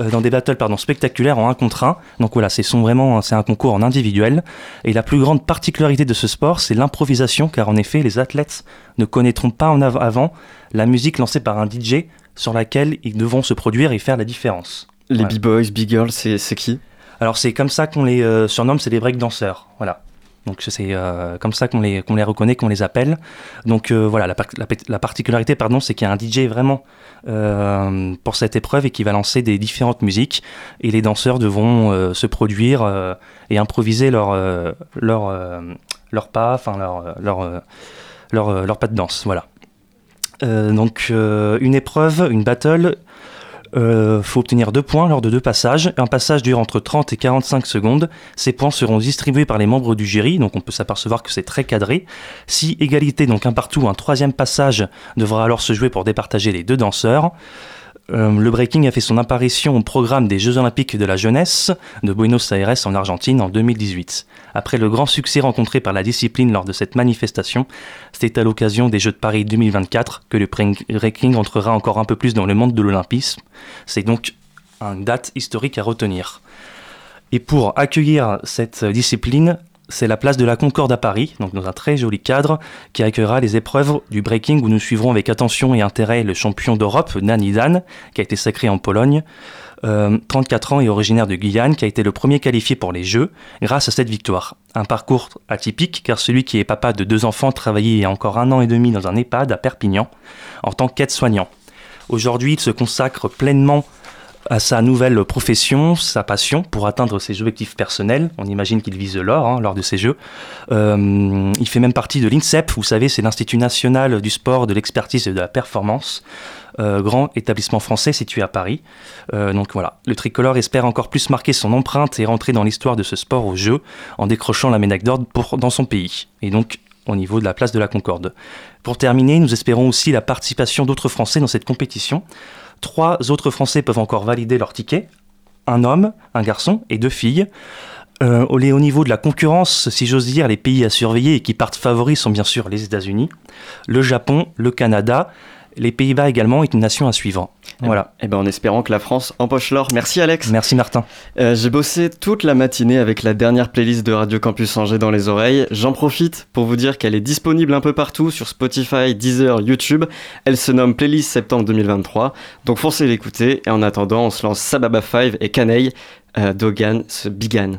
euh, dans des battles pardon, spectaculaires en un contre un. Donc voilà, c'est vraiment c'est un concours en individuel. Et la plus grande particularité de ce sport, c'est l'improvisation, car en effet, les athlètes ne connaîtront pas en avant la musique lancée par un DJ sur laquelle ils devront se produire et faire la différence. Les B-boys, B-girls, c'est qui? Alors c'est comme ça qu'on les euh, surnomme, c'est des breakdancers. Voilà. Donc c'est euh, comme ça qu'on les, qu'on les reconnaît, qu'on les appelle. Donc voilà, la, la, particularité, pardon, c'est qu'il y a un DJ vraiment euh, pour cette épreuve et qui va lancer des différentes musiques et les danseurs devront euh, se produire euh, et improviser leur, leur, leur pas, enfin leur, leur, leur, leur pas de danse. Voilà. donc une épreuve, une battle euh, faut obtenir deux points lors de deux passages. Un passage dure entre 30 et 45 secondes. Ces points seront distribués par les membres du jury, donc on peut s'apercevoir que c'est très cadré. Si égalité, donc un partout, un troisième passage devra alors se jouer pour départager les deux danseurs. Euh, le breaking a fait son apparition au programme des Jeux Olympiques de la jeunesse de Buenos Aires en Argentine en 2018. Après le grand succès rencontré par la discipline lors de cette manifestation, c'est à l'occasion des Jeux de Paris 2024 que le breaking entrera encore un peu plus dans le monde de l'olympisme. C'est donc une date historique à retenir. Et pour accueillir cette discipline, c'est la place de la Concorde à Paris, donc dans un très joli cadre, qui accueillera les épreuves du breaking où nous suivrons avec attention et intérêt le champion d'Europe, Nani Dan, qui a été sacré en Pologne. 34 euh, ans et originaire de Guyane, qui a été le premier qualifié pour les Jeux grâce à cette victoire. Un parcours atypique car celui qui est papa de deux enfants travaillait il y a encore un an et demi dans un EHPAD à Perpignan en tant qu'aide-soignant. Aujourd'hui, il se consacre pleinement à sa nouvelle profession, sa passion pour atteindre ses objectifs personnels. On imagine qu'il vise l'or hein, lors de ces jeux. Euh, il fait même partie de l'INSEP, vous savez, c'est l'Institut national du sport, de l'expertise et de la performance. Euh, grand établissement français situé à Paris. Euh, donc voilà, le tricolore espère encore plus marquer son empreinte et rentrer dans l'histoire de ce sport au jeu en décrochant la médaille d'or dans son pays. Et donc au niveau de la place de la Concorde. Pour terminer, nous espérons aussi la participation d'autres Français dans cette compétition. Trois autres Français peuvent encore valider leur ticket. Un homme, un garçon et deux filles. Euh, au niveau de la concurrence, si j'ose dire, les pays à surveiller et qui partent favoris sont bien sûr les États-Unis, le Japon, le Canada, les Pays-Bas également est une nation à suivre. Voilà. Et eh ben en espérant que la France empoche l'or. Merci Alex. Merci Martin. Euh, j'ai bossé toute la matinée avec la dernière playlist de Radio Campus Angers dans les oreilles. J'en profite pour vous dire qu'elle est disponible un peu partout sur Spotify, Deezer, YouTube. Elle se nomme Playlist Septembre 2023. Donc foncez l'écouter. Et en attendant, on se lance Sababa 5 et Caneille. Euh, Dogan se bigan.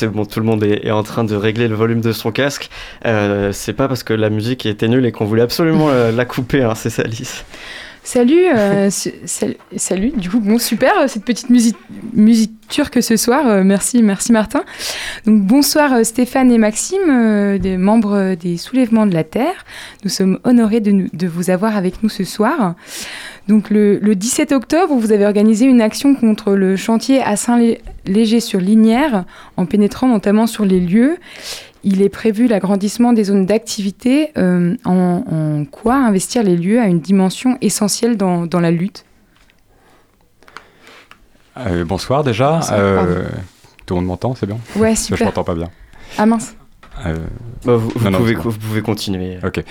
Tout le monde est, en train de régler le volume de son casque. Euh, c'est pas parce que la musique était nulle et qu'on voulait absolument la, la couper, hein, c'est ça, Alice. Salut, euh, sal salut. Du coup, bon, super euh, cette petite musique, turque ce soir. Euh, merci, merci Martin. Donc bonsoir euh, Stéphane et Maxime, euh, des membres des Soulèvements de la Terre. Nous sommes honorés de, vous avoir avec nous ce soir. Donc le, le, 17 octobre, vous avez organisé une action contre le chantier à Saint-Léger-sur-Linière, en pénétrant notamment sur les lieux il est prévu l'agrandissement des zones d'activité. Euh, en, en, quoi investir les lieux a une dimension essentielle dans, dans la lutte? Euh, Bonsoir déjà. Bonsoir, euh, tout le monde m'entend, c'est bien? Ouais, super. Je m'entends pas bien. Ah mince. Bah, vous, vous, non, pouvez, non, vous, pouvez, continuer. Ok.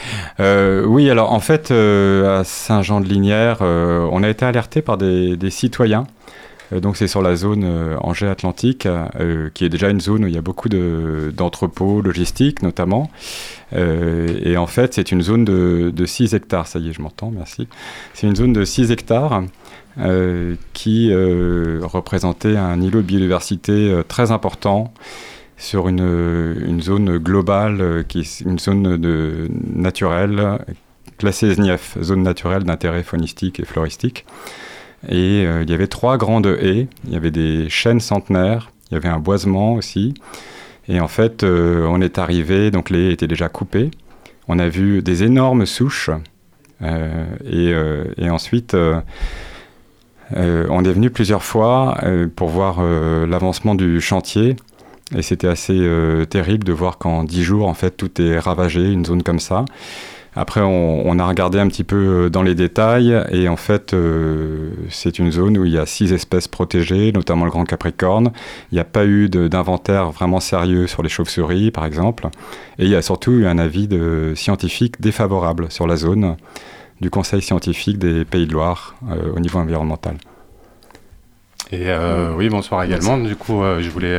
oui, alors en fait, à Saint-Jean-de-Linière, on a été alerté par des, des citoyens euh, donc c'est sur la zone euh, Angers-Atlantique, euh, qui est déjà une zone où il y a beaucoup d'entrepôts logistiques notamment. et en fait, c'est une zone de, de, 6 hectares. Ça y est, je m'entends, merci. C'est une zone de 6 hectares euh, qui euh, représentait un îlot de biodiversité euh, très important sur une, une zone globale, qui une zone de, naturelle, classée SNIEF, zone naturelle d'intérêt faunistique et floristique. Et euh, il y avait trois grandes haies. Il y avait des chênes centenaires, il y avait un boisement aussi. Et en fait, euh, on est arrivé, donc les haies étaient déjà coupées. On a vu des énormes souches. Euh, et, et, ensuite, on est venu plusieurs fois pour voir l'avancement du chantier. Et c'était assez terrible de voir qu'en dix jours, en fait, tout est ravagé, une zone comme ça. Après, on, on, a regardé un petit peu euh, dans les détails et en fait, euh, c'est une zone où il y a six espèces protégées, notamment le grand capricorne. Il n'y a pas eu d'inventaire vraiment sérieux sur les chauves-souris, par exemple. Et il y a surtout eu un avis de scientifique défavorable sur la zone du Conseil scientifique des Pays de Loire euh, au niveau environnemental. Et euh, oui, bonsoir également. Du coup, je voulais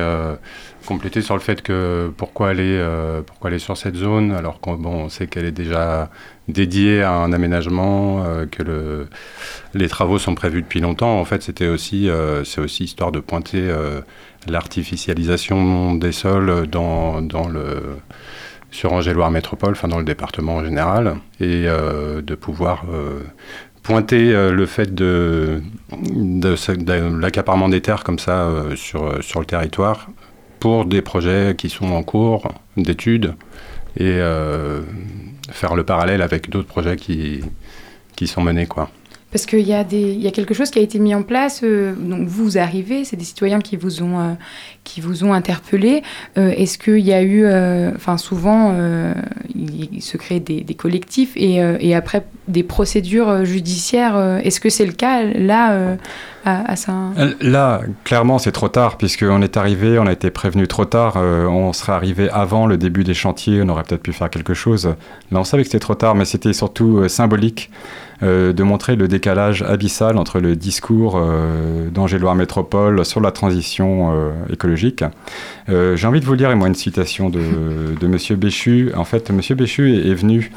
compléter sur le fait que pourquoi aller, euh, pourquoi aller sur cette zone alors qu'on sait qu'elle est déjà dédiée à un aménagement, euh, que le, les travaux sont prévus depuis longtemps. En fait, c'était aussi, euh, c'est aussi histoire de pointer l'artificialisation des sols dans, dans le sur Angers-Loire Métropole, enfin dans le département en général, et de pouvoir pointer le fait de, l'accaparement des terres comme ça sur, sur le territoire pour des projets qui sont en cours d'études et euh, faire le parallèle avec d'autres projets qui, sont menés. Parce qu'il y, a quelque chose qui a été mis en place. Euh, vous arrivez, c'est des citoyens qui vous ont, euh, interpellé. Euh, Est-ce qu'il y a eu, enfin souvent, il, se crée des, collectifs et, après des procédures judiciaires. Est-ce que c'est le cas là à Saint Là, clairement, c'est trop tard puisqu'on est arrivé, on a été prévenu trop tard. on serait arrivé avant le début des chantiers, on aurait peut-être pu faire quelque chose. Là, on savait que c'était trop tard, mais c'était surtout symbolique. Euh, de montrer le décalage abyssal entre le discours euh, d'Angéloire Métropole sur la transition euh, écologique. J'ai envie de vous lire moi, une citation de, de M. Béchu. En fait, M. Béchu est, est, venu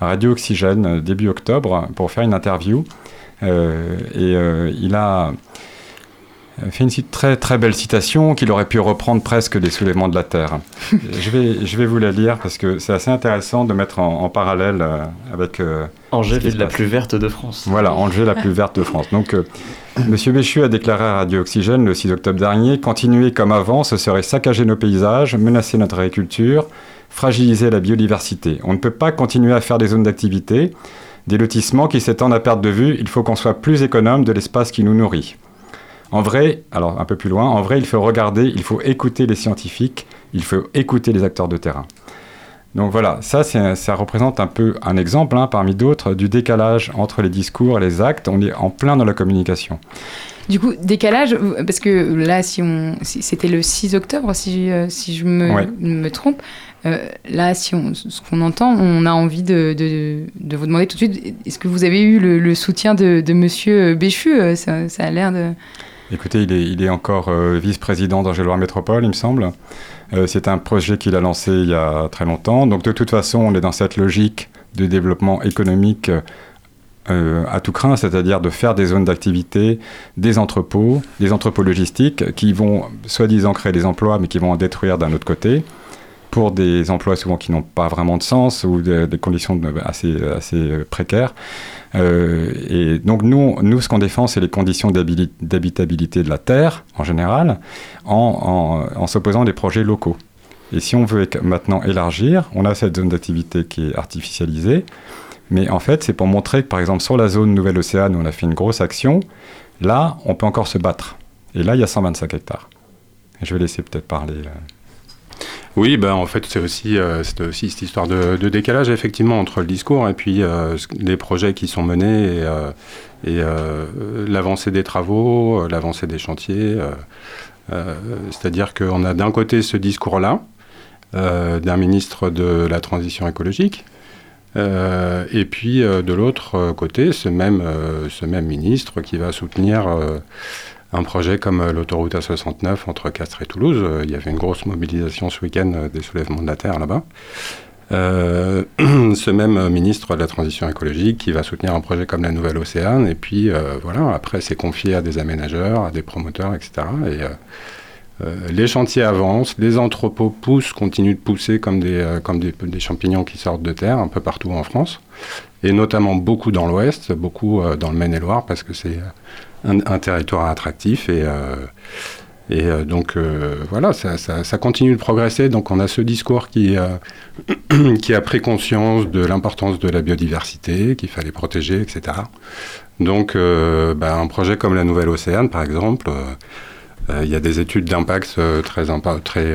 à Radio Oxygène début octobre pour faire une interview. et il a fait une très très belle citation qu'il aurait pu reprendre presque des soulèvements de la Terre. je, vais, je vais vous la lire parce que c'est assez intéressant de mettre en, en parallèle euh, avec... Euh, Angers, la plus verte de France. Voilà, Angers, la plus verte de France. Donc, euh, Monsieur Béchu a déclaré à Radio Oxygène le 6 octobre dernier, continuer comme avant, ce serait saccager nos paysages, menacer notre agriculture, fragiliser la biodiversité. On ne peut pas continuer à faire des zones d'activité, des lotissements qui s'étendent à perte de vue, il faut qu'on soit plus économe de l'espace qui nous nourrit. En vrai, alors un peu plus loin, en vrai, il faut regarder, il faut écouter les scientifiques, il faut écouter les acteurs de terrain. Donc voilà, ça, ça représente un peu un exemple, hein, parmi d'autres, du décalage entre les discours et les actes. On est en plein dans la communication. Du coup, décalage, parce que là, si on, si c'était le 6 octobre, si, euh, si je me, ouais. me trompe, euh, là, si on, ce qu'on entend, on a envie de, de, de, vous demander tout de suite, est-ce que vous avez eu le, le soutien de, de Monsieur Béchu ça, ça a l'air de... Écoutez, il est, encore euh, vice-président d'Angéloire Métropole, il me semble. Euh, c'est un projet qu'il a lancé il y a très longtemps. Donc de toute façon, on est dans cette logique de développement économique euh, à tout craint, c'est-à-dire de faire des zones d'activité, des entrepôts, des entrepôts logistiques qui vont soi-disant créer des emplois, mais qui vont en détruire d'un autre côté, pour des emplois souvent qui n'ont pas vraiment de sens ou des, conditions assez, assez précaires. Euh, et donc nous, nous ce qu'on défend, c'est les conditions d'habitabilité de la terre en général, en, en- s'opposant à des projets locaux. Et si on veut maintenant élargir, on a cette zone d'activité qui est artificialisée, mais en fait, c'est pour montrer que, par exemple, sur la zone Nouvelle-Océane, on a fait une grosse action, là, on peut encore se battre. Et là, il y a 125 hectares. Je vais laisser peut-être parler. Oui, ben, en fait, c'est aussi, euh, cette histoire de, décalage, effectivement, entre le discours et puis euh, les projets qui sont menés et, euh, et, l'avancée des travaux, l'avancée des chantiers. C'est-à-dire qu'on a d'un côté ce discours-là, d'un ministre de la transition écologique, et puis de l'autre côté, ce même, ce même ministre qui va soutenir un projet comme euh, l'autoroute A69 entre Castres et Toulouse. Euh, il y avait une grosse mobilisation ce week-end euh, des soulèvements de la Terre là-bas. Ce même ministre de la transition écologique qui va soutenir un projet comme la Nouvelle-Océane, et puis voilà, après c'est confié à des aménageurs, à des promoteurs, etc. Et les chantiers avancent, les entrepôts poussent, continuent de pousser comme des, champignons qui sortent de terre un peu partout en France, et notamment beaucoup dans l'Ouest, beaucoup dans le Maine-et-Loire, parce que c'est un, territoire attractif et, euh, et euh, donc euh, voilà, ça, ça- continue de progresser. Donc on a ce discours qui, qui a pris conscience de l'importance de la biodiversité, qu'il fallait protéger, etc. Donc bah, un projet comme la Nouvelle-Océane, par exemple, il y a des études d'impact très, très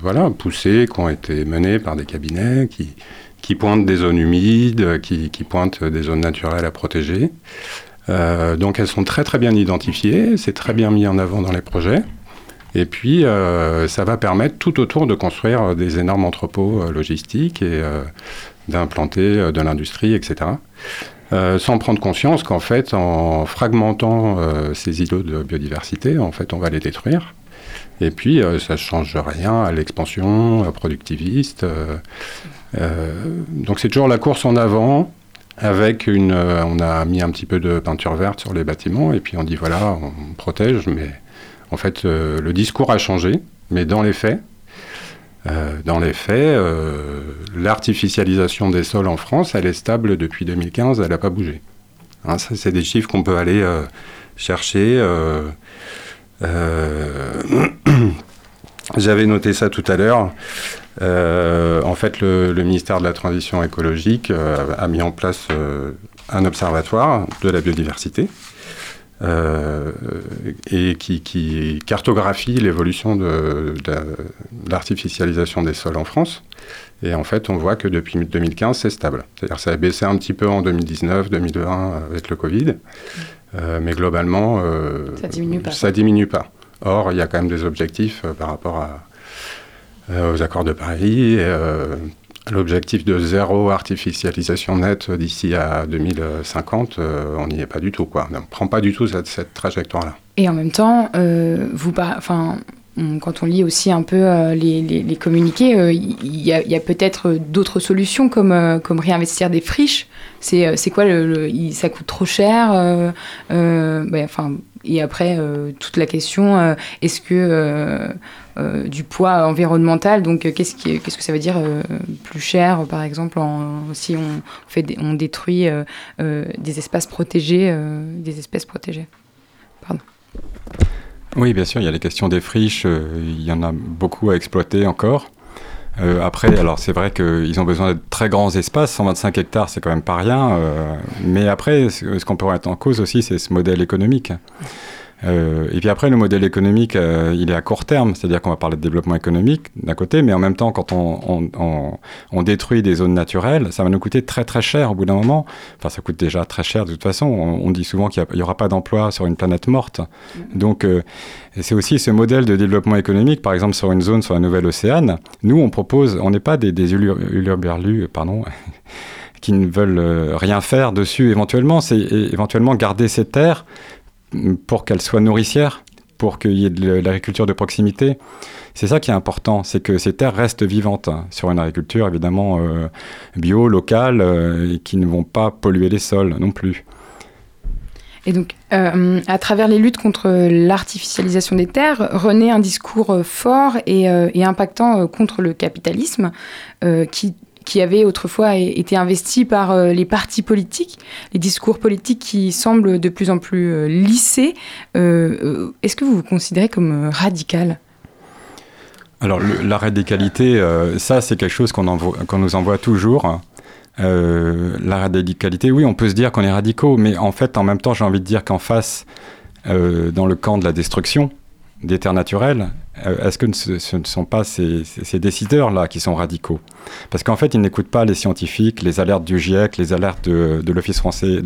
voilà, poussées qui ont été menées par des cabinets qui, qui pointent des zones humides, qui, qui pointent des zones naturelles à protéger. Euh, donc elles sont très très bien identifiées, c'est très bien mis en avant dans les projets. Et puis euh, ça va permettre tout autour de construire euh, des énormes entrepôts logistiques et d'implanter de l'industrie, etc. Sans prendre conscience qu'en fait, en fragmentant ces îlots de biodiversité, en fait, on va les détruire. Et puis, ça ne change rien à l'expansion productiviste. donc, c'est toujours la course en avant. Avec une, euh, on a mis un petit peu de peinture verte sur les bâtiments et puis on dit voilà, on protège, mais en fait euh, le discours a changé, mais dans les faits, euh, dans les faits, l'artificialisation des sols en France, elle est stable depuis 2015, elle n'a pas bougé. Hein, ça, c'est des chiffres qu'on peut aller chercher. J'avais noté ça tout à l'heure. Euh, en fait, le, le ministère de la Transition écologique euh, a mis en place euh, un observatoire de la biodiversité euh, et qui, qui cartographie l'évolution de, de- de l'artificialisation des sols en France. Et en fait, on voit que depuis 2015, c'est stable. C'est-à-dire que ça a baissé un petit peu en 2019, 2020 avec le Covid. Euh, mais globalement, euh, Ça diminue pas. ça diminue pas. Or, il y a quand même des objectifs par rapport à, aux accords de Paris. euh, L'objectif de zéro artificialisation nette d'ici à 2050, euh, on n'y est pas du tout. Quoi. On ne prend pas du tout cette, cette trajectoire-là. Et en même temps, euh, vous quand on lit aussi un peu euh, les, communiqués, euh, il y a, peut-être d'autres solutions comme, euh, réinvestir des friches. C'est euh, quoi le, Ça coûte trop cher. euh, euh, ben, et après, euh, toute la question, euh, est-ce que euh, du poids environnemental, donc qu'est-ce qui- qu'est-ce que ça veut dire plus cher, par exemple, si on, fait on détruit des espaces protégés, des espèces protégées? Pardon. Oui, bien sûr, il y a les questions des friches, il y en a beaucoup à exploiter encore. Euh, après, alors c'est vrai qu'ils ont besoin de très grands espaces, 125 hectares, c'est quand même pas rien. euh, mais après, ce qu'on peut remettre en cause aussi, c'est ce modèle économique. Euh, et puis après, le modèle économique, euh, il est à court terme, c'est-à-dire qu'on va parler de développement économique d'un côté, mais en même temps, quand on, on- on- on détruit des zones naturelles, ça va nous coûter très très cher au bout d'un moment. Enfin, ça coûte déjà très cher de toute façon. On, on dit souvent qu'il n'y aura pas d'emploi sur une planète morte. Donc, euh, c'est aussi ce modèle de développement économique, par exemple sur une zone sur la Nouvelle-Océane. Nous, on propose, on n'est pas des, des ulu- uluberlus, pardon, qui ne veulent rien faire dessus éventuellement. C'est éventuellement garder ces terres pour qu'elles soient nourricières pour qu'il y ait de l'agriculture de proximité. C'est ça qui est important, c'est que ces terres restent vivantes hein, sur une agriculture évidemment euh, bio, locale, euh, et qui ne vont pas polluer les sols non plus. Et donc, euh, à travers les luttes contre l'artificialisation des terres, renaît un discours fort et, impactant contre le capitalisme qui, qui avait autrefois été investi par euh, les partis politiques, les discours politiques qui semblent de plus en plus euh, lissés. Euh, Est-ce que vous vous considérez comme radical? Alors le- la radicalité, ça c'est quelque chose qu'on nous envoie toujours. Euh, la radicalité, oui, on peut se dire qu'on est radicaux, mais en fait, en même temps, j'ai envie de dire qu'en face, dans le camp de la destruction des terres naturelles, euh, est-ce que ce, ne sont pas ces, décideurs-là qui sont radicaux? Parce qu'en fait, ils n'écoutent pas les scientifiques, les alertes du GIEC, les alertes de, l'Office français,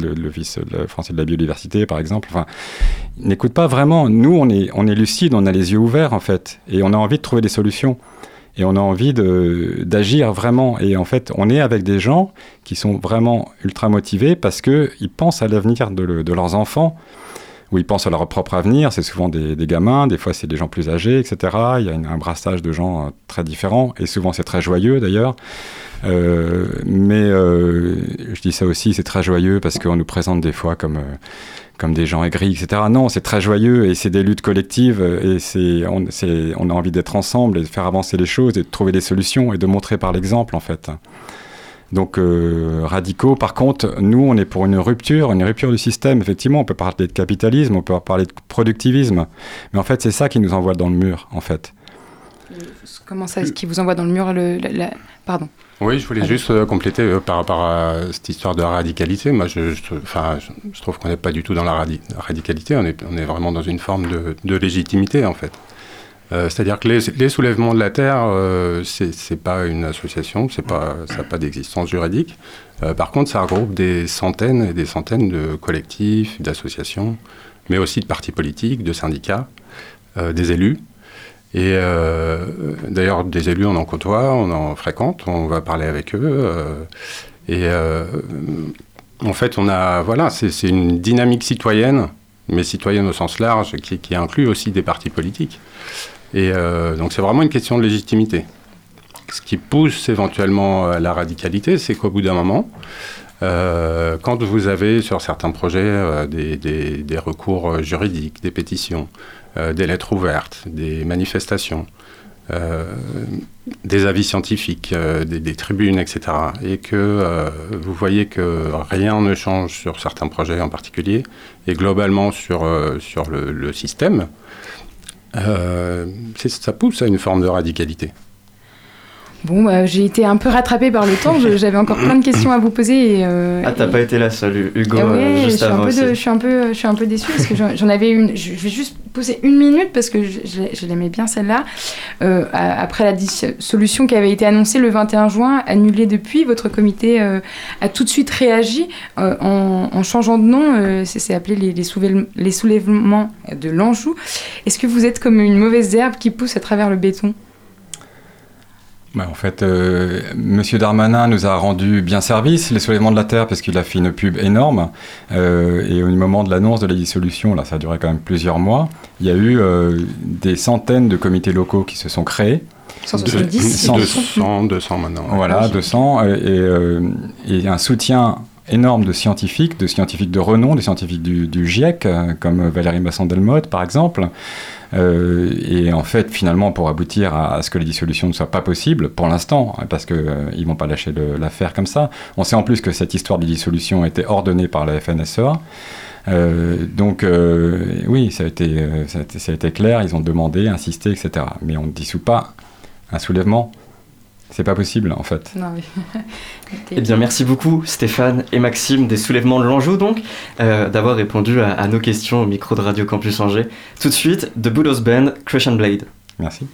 français de la biodiversité, par exemple. Enfin, ils n'écoutent pas vraiment. Nous, on est, on lucide, on a les yeux ouverts, en fait, et on a envie de trouver des solutions. Et on a envie d'agir vraiment. Et en fait, on est avec des gens qui sont vraiment ultra motivés parce qu'ils pensent à l'avenir de leurs enfants, ou ils pensent à leur propre avenir. C'est souvent des, gamins, des fois c'est des gens plus âgés, etc. Il y a un brassage de gens euh, très différents, et souvent c'est très joyeux d'ailleurs. Euh, mais euh, je dis ça aussi, c'est très joyeux parce qu'on nous présente des fois comme, comme des gens aigris, etc. Non, c'est très joyeux et c'est des luttes collectives et c'est, on a envie d'être ensemble et de faire avancer les choses et de trouver des solutions et de montrer par l'exemple en fait. Donc euh, radicaux, par contre, nous on est pour une rupture, une rupture du système. Effectivement, on peut parler de capitalisme, on peut parler de productivisme, mais en fait c'est ça qui nous envoie dans le mur en fait. Comment ça, ce qui vous envoie dans le mur le, la- la- Pardon. Oui, je voulais Allez. juste euh, compléter euh, par rapport à cette histoire de radicalité. Moi, je, je, enfin, je, je trouve qu'on n'est pas du tout dans la radi- radicalité, on est, on est vraiment dans une forme de, de légitimité, en fait. Euh, C'est-à-dire que les, soulèvements de la Terre, euh, c'est pas une association, pas, ça n'a pas d'existence juridique. Euh, par contre, ça regroupe des centaines et des centaines de collectifs, d'associations, mais aussi de partis politiques, de syndicats, euh, des élus. Et d'ailleurs, des élus, on en côtoie, on en fréquente, on va parler avec eux. et en fait, on a, voilà, c'est une dynamique citoyenne, mais citoyenne au sens large, qui, inclut aussi des partis politiques. Et euh, donc, c'est vraiment une question de légitimité. Ce qui pousse éventuellement à la radicalité, c'est qu'au bout d'un moment, euh, quand vous avez sur certains projets euh, des, recours euh, juridiques, des pétitions, euh, des lettres ouvertes, des manifestations, euh, des avis scientifiques, euh, des, tribunes, etc., et que euh, vous voyez que rien ne change sur certains projets en particulier, et globalement sur, euh, le, système, euh, ça pousse à une forme de radicalité. Bon, bah, j'ai été un peu rattrapée par le temps. J'avais encore plein de questions à vous poser. Et, euh, Ah, t'as pas été la seule, Hugo, Ah ouais, euh, je juste un peu de- je, suis un peu, je suis un peu déçue parce que j'en avais une. Je vais juste poser une minute parce que je, je- je l'aimais bien celle-là. Euh, après la dissolution qui avait été annoncée le 21 juin, annulée depuis, votre comité euh, a tout de suite réagi en, en changeant de nom. c'est c'est appelé les, les, soulève- les soulèvements de l'Anjou. Est-ce que vous êtes comme une mauvaise herbe qui pousse à travers le béton? Bah, en fait, euh, Monsieur Darmanin nous a rendu bien service, les soulèvements de la Terre, parce qu'il a fait une pub énorme. Euh, et au moment de l'annonce de la dissolution, là, ça a duré quand même plusieurs mois, il y a eu euh, des centaines de comités locaux qui se sont créés. 170 De- 200, 200 maintenant. Voilà, 200, euh, et, euh, et un soutien énorme de scientifiques, de scientifiques de renom, de scientifiques du, GIEC, euh, comme Valérie Masson-Delmotte, par exemple. Euh, et en fait, finalement, pour aboutir à, ce que les dissolutions ne soient pas possibles, pour l'instant, parce qu'ils ne vont pas lâcher l'affaire comme ça. On sait en plus que cette histoire de dissolution a été ordonnée par la FNSEA. Euh, donc, euh, oui, ça euh, ça a été clair, ils ont demandé, insisté, etc. Mais on ne dissout pas un soulèvement. C'est pas possible, en fait. Non, mais- Eh bien, merci beaucoup Stéphane et Maxime des Soulèvements de l'Anjou, donc, euh, d'avoir répondu à, à nos questions au micro de Radio Campus Angers. Tout de suite, The Bulldoze Band, Crush and Blade. Merci.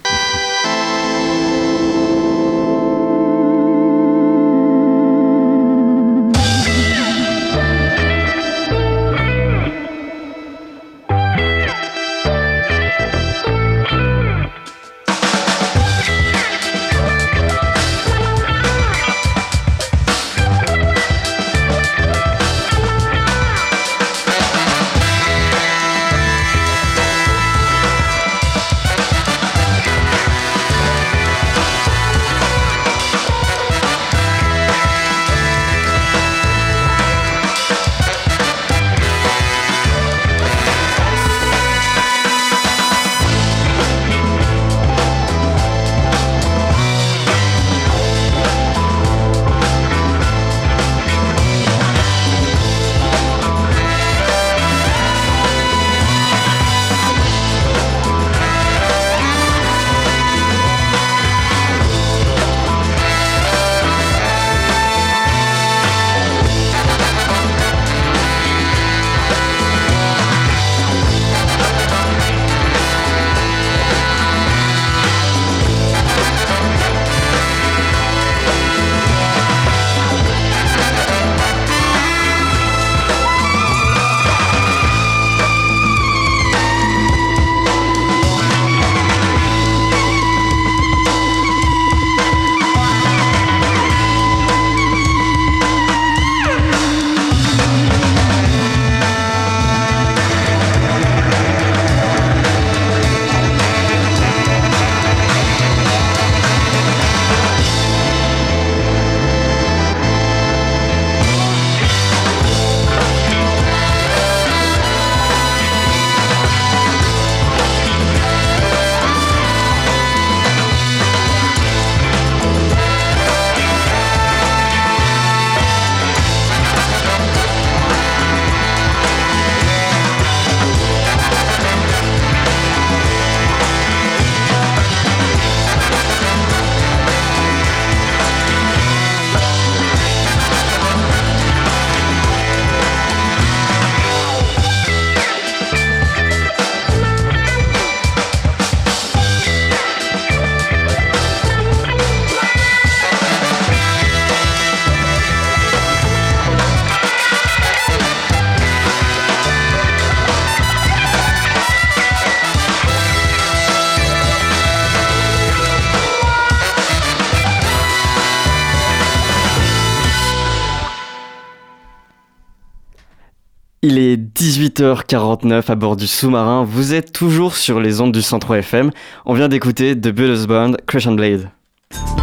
18h49 à bord du sous-marin. Vous êtes toujours sur les ondes du 103 FM. On vient d'écouter The Bullets Band, Christian Blade.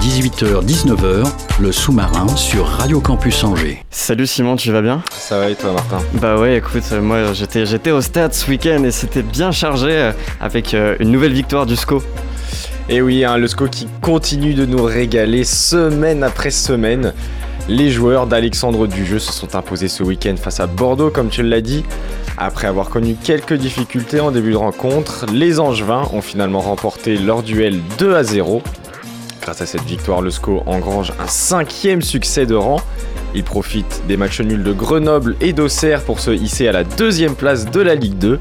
18h, 19h, le sous-marin sur Radio Campus Angers. Salut Simon, tu vas bien? Ça va et toi Martin? Bah ouais, écoute, euh, moi j'étais, j'étais au stade ce week-end et c'était bien chargé euh, avec euh, une nouvelle victoire du SCO. Et oui, hein, le SCO qui continue de nous régaler semaine après semaine. Les joueurs d'Alexandre Dujeu se sont imposés ce week-end face à Bordeaux, comme tu l'as dit. Après avoir connu quelques difficultés en début de rencontre, les Angevins ont finalement remporté leur duel 2 à 0. Grâce à cette victoire, le SCO engrange un cinquième succès de rang. Il profite des matchs nuls de Grenoble et d'Auxerre pour se hisser à la deuxième place de la Ligue 2.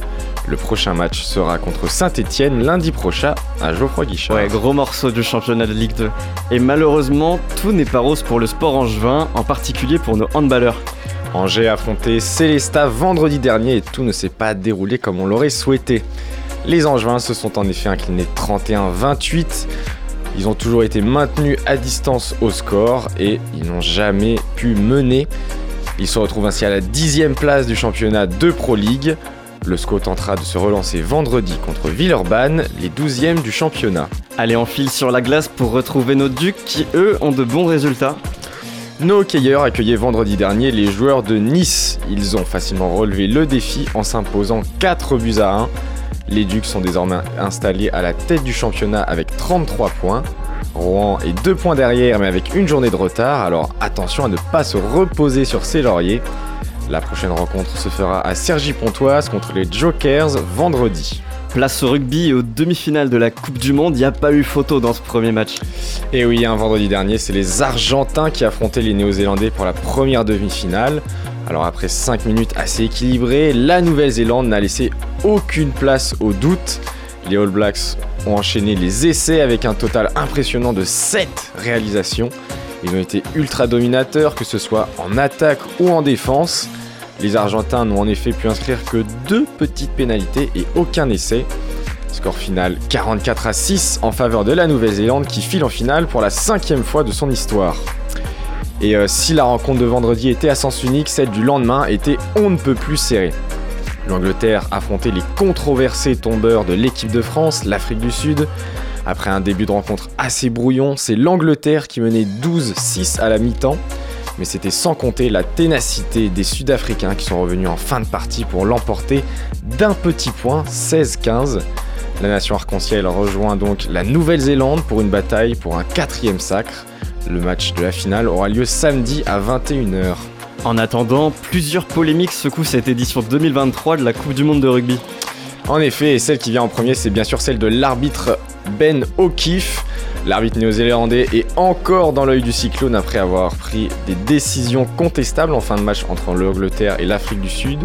Le prochain match sera contre Saint-Etienne lundi prochain à Geoffroy Guichard. Ouais, gros morceau du championnat de Ligue 2. Et malheureusement, tout n'est pas rose pour le sport angevin, en particulier pour nos handballeurs. Angers a affronté Célesta vendredi dernier et tout ne s'est pas déroulé comme on l'aurait souhaité. Les Angevins se sont en effet inclinés 31-28. Ils ont toujours été maintenus à distance au score et ils n'ont jamais pu mener. Ils se retrouvent ainsi à la dixième place du championnat de Pro League. Le SCO tentera de se relancer vendredi contre Villeurbanne, les 12e du championnat. Allez, on file sur la glace pour retrouver nos Ducs qui, eux, ont de bons résultats. Nos hockeyeurs accueillaient vendredi dernier les joueurs de Nice. Ils ont facilement relevé le défi en s'imposant 4 buts à 1. Les Ducs sont désormais installés à la tête du championnat avec 33 points. Rouen est 2 points derrière mais avec une journée de retard, alors attention à ne pas se reposer sur ses lauriers. La prochaine rencontre se fera à Cergy-Pontoise contre les Jokers vendredi. Place au rugby et aux demi-finales de la Coupe du Monde, il n'y a pas eu photo dans ce premier match. Et oui, un vendredi dernier, c'est les Argentins qui affrontaient les Néo-Zélandais pour la première demi-finale. Alors après 5 minutes assez équilibrées, la Nouvelle-Zélande n'a laissé aucune place au doute. Les All Blacks ont enchaîné les essais avec un total impressionnant de 7 réalisations. Ils ont été ultra dominateurs, que ce soit en attaque ou en défense. Les Argentins n'ont en effet pu inscrire que deux petites pénalités et aucun essai. Score final 44 à 6 en faveur de la Nouvelle-Zélande qui file en finale pour la cinquième fois de son histoire. Et euh, si la rencontre de vendredi était à sens unique, celle du lendemain était on ne peut plus serrée. L'Angleterre affrontait les controversés tombeurs de l'équipe de France, l'Afrique du Sud. Après un début de rencontre assez brouillon, c'est l'Angleterre qui menait 12-6 à la mi-temps. Mais c'était sans compter la ténacité des Sud-Africains qui sont revenus en fin de partie pour l'emporter d'un petit point, 16-15. La nation arc-en-ciel rejoint donc la Nouvelle-Zélande pour une bataille pour un quatrième sacre. Le match de la finale aura lieu samedi à 21h. En attendant, plusieurs polémiques secouent cette édition 2023 de la Coupe du Monde de rugby. En effet, et celle qui vient en premier, c'est bien sûr celle de l'arbitre Ben O'Keefe. L'arbitre néo-zélandais est encore dans l'œil du cyclone après avoir pris des décisions contestables en fin de match entre l'Angleterre et l'Afrique du Sud.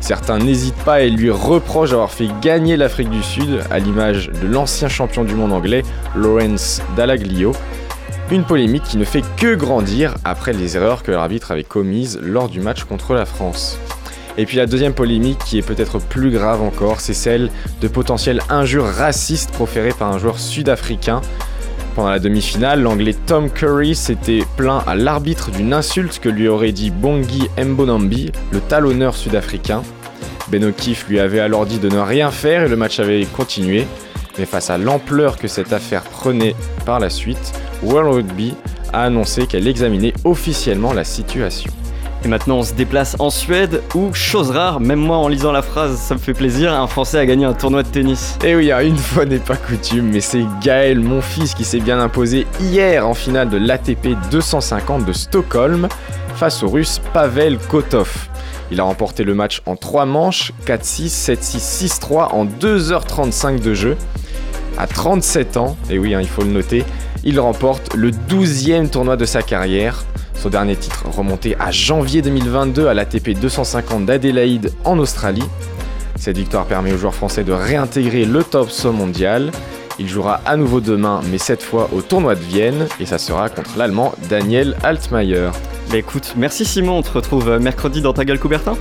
Certains n'hésitent pas et lui reprochent d'avoir fait gagner l'Afrique du Sud, à l'image de l'ancien champion du monde anglais, Lawrence Dallaglio. Une polémique qui ne fait que grandir après les erreurs que l'arbitre avait commises lors du match contre la France. Et puis la deuxième polémique, qui est peut-être plus grave encore, c'est celle de potentielles injures racistes proférées par un joueur sud-africain. Pendant la demi-finale, l'anglais Tom Curry s'était plaint à l'arbitre d'une insulte que lui aurait dit Bongi Mbonambi, le talonneur sud-africain. Ben O'Keefe lui avait alors dit de ne rien faire et le match avait continué. Mais face à l'ampleur que cette affaire prenait par la suite, World Rugby a annoncé qu'elle examinait officiellement la situation. Et maintenant, on se déplace en Suède où, chose rare, même moi en lisant la phrase, ça me fait plaisir, un Français a gagné un tournoi de tennis. Et oui, une fois n'est pas coutume, mais c'est Gaël, mon fils, qui s'est bien imposé hier en finale de l'ATP 250 de Stockholm face au russe Pavel Kotov. Il a remporté le match en 3 manches, 4-6, 7-6, 6-3 en 2h35 de jeu. À 37 ans, et oui, hein, il faut le noter, il remporte le 12e tournoi de sa carrière. Son dernier titre remonté à janvier 2022 à l'ATP 250 d'Adélaïde en Australie. Cette victoire permet au joueur français de réintégrer le top 100 mondial. Il jouera à nouveau demain, mais cette fois au tournoi de Vienne, et ça sera contre l'Allemand Daniel Altmaier. Bah écoute, merci Simon, on te retrouve mercredi dans ta gueule Coubertin?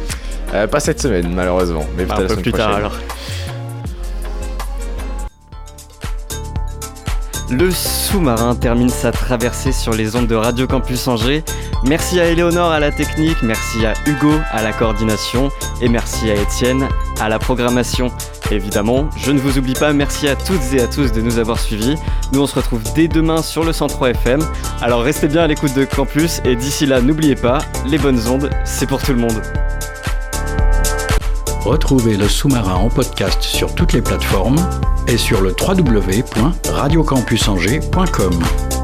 Euh, Pas cette semaine malheureusement, mais peut-être un peu plus prochaine. tard alors. Le sous-marin termine sa traversée sur les ondes de Radio Campus Angers. Merci à Éléonore à la technique, merci à Hugo à la coordination et merci à Étienne à la programmation. Évidemment, je ne vous oublie pas, merci à toutes et à tous de nous avoir suivis. Nous on se retrouve dès demain sur le 103 FM. Alors restez bien à l'écoute de Campus et d'ici là, n'oubliez pas, les bonnes ondes, c'est pour tout le monde. Retrouvez le sous-marin en podcast sur toutes les plateformes et sur le www.radiocampusangers.com.